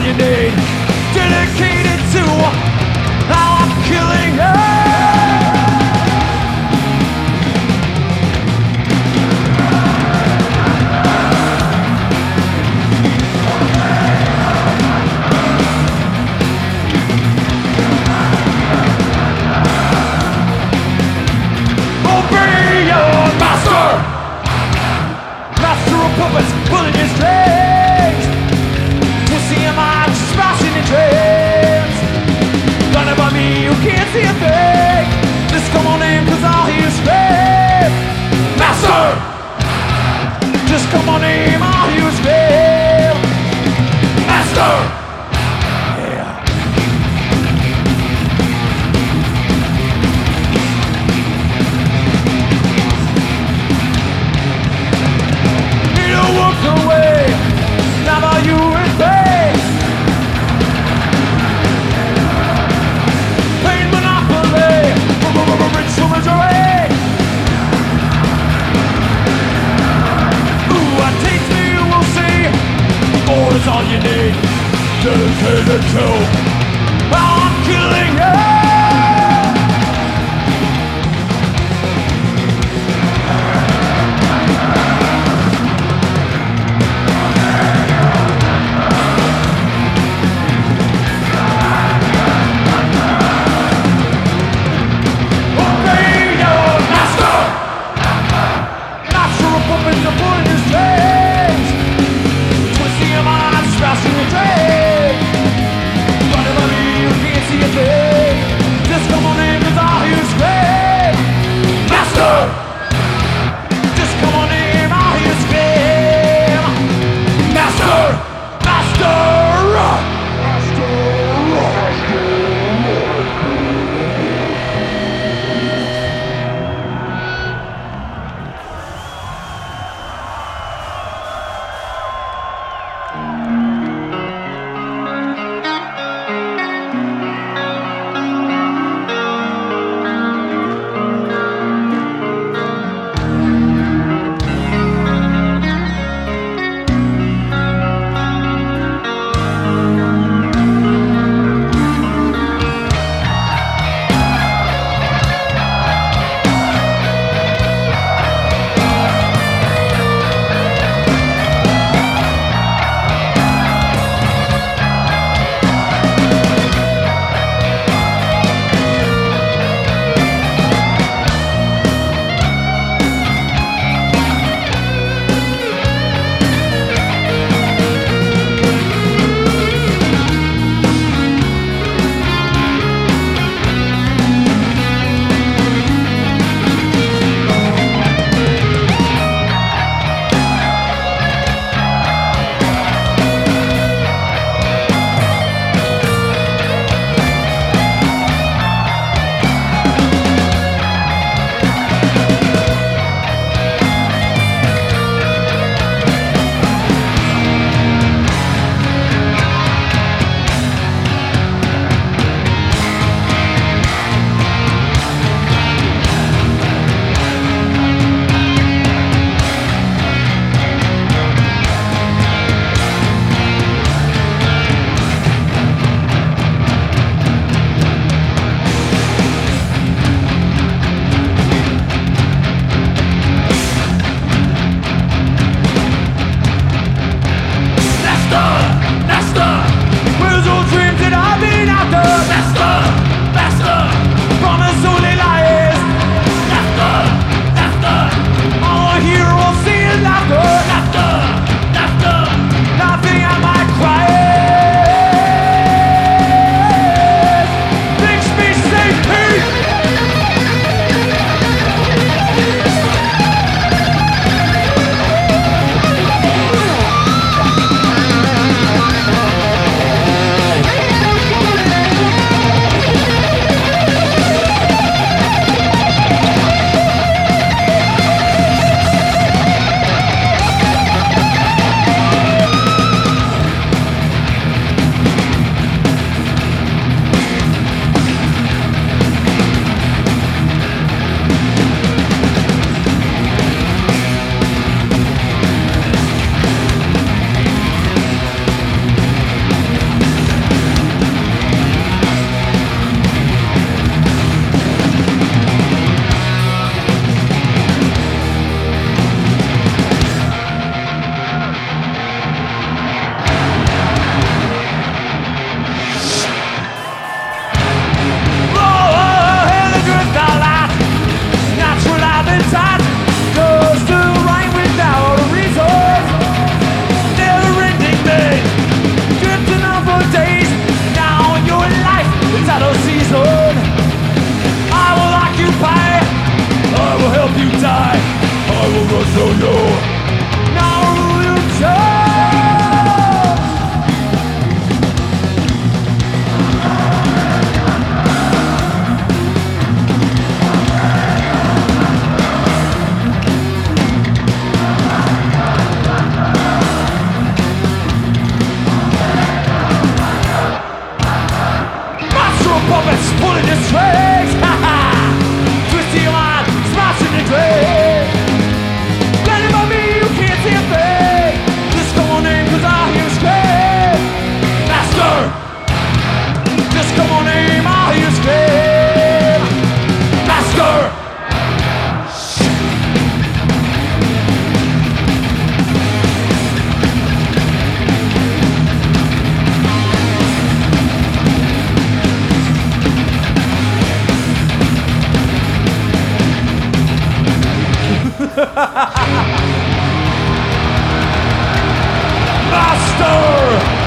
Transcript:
all you need. Dedicated to uh, our killing. Her. dedicated to Just so you Master!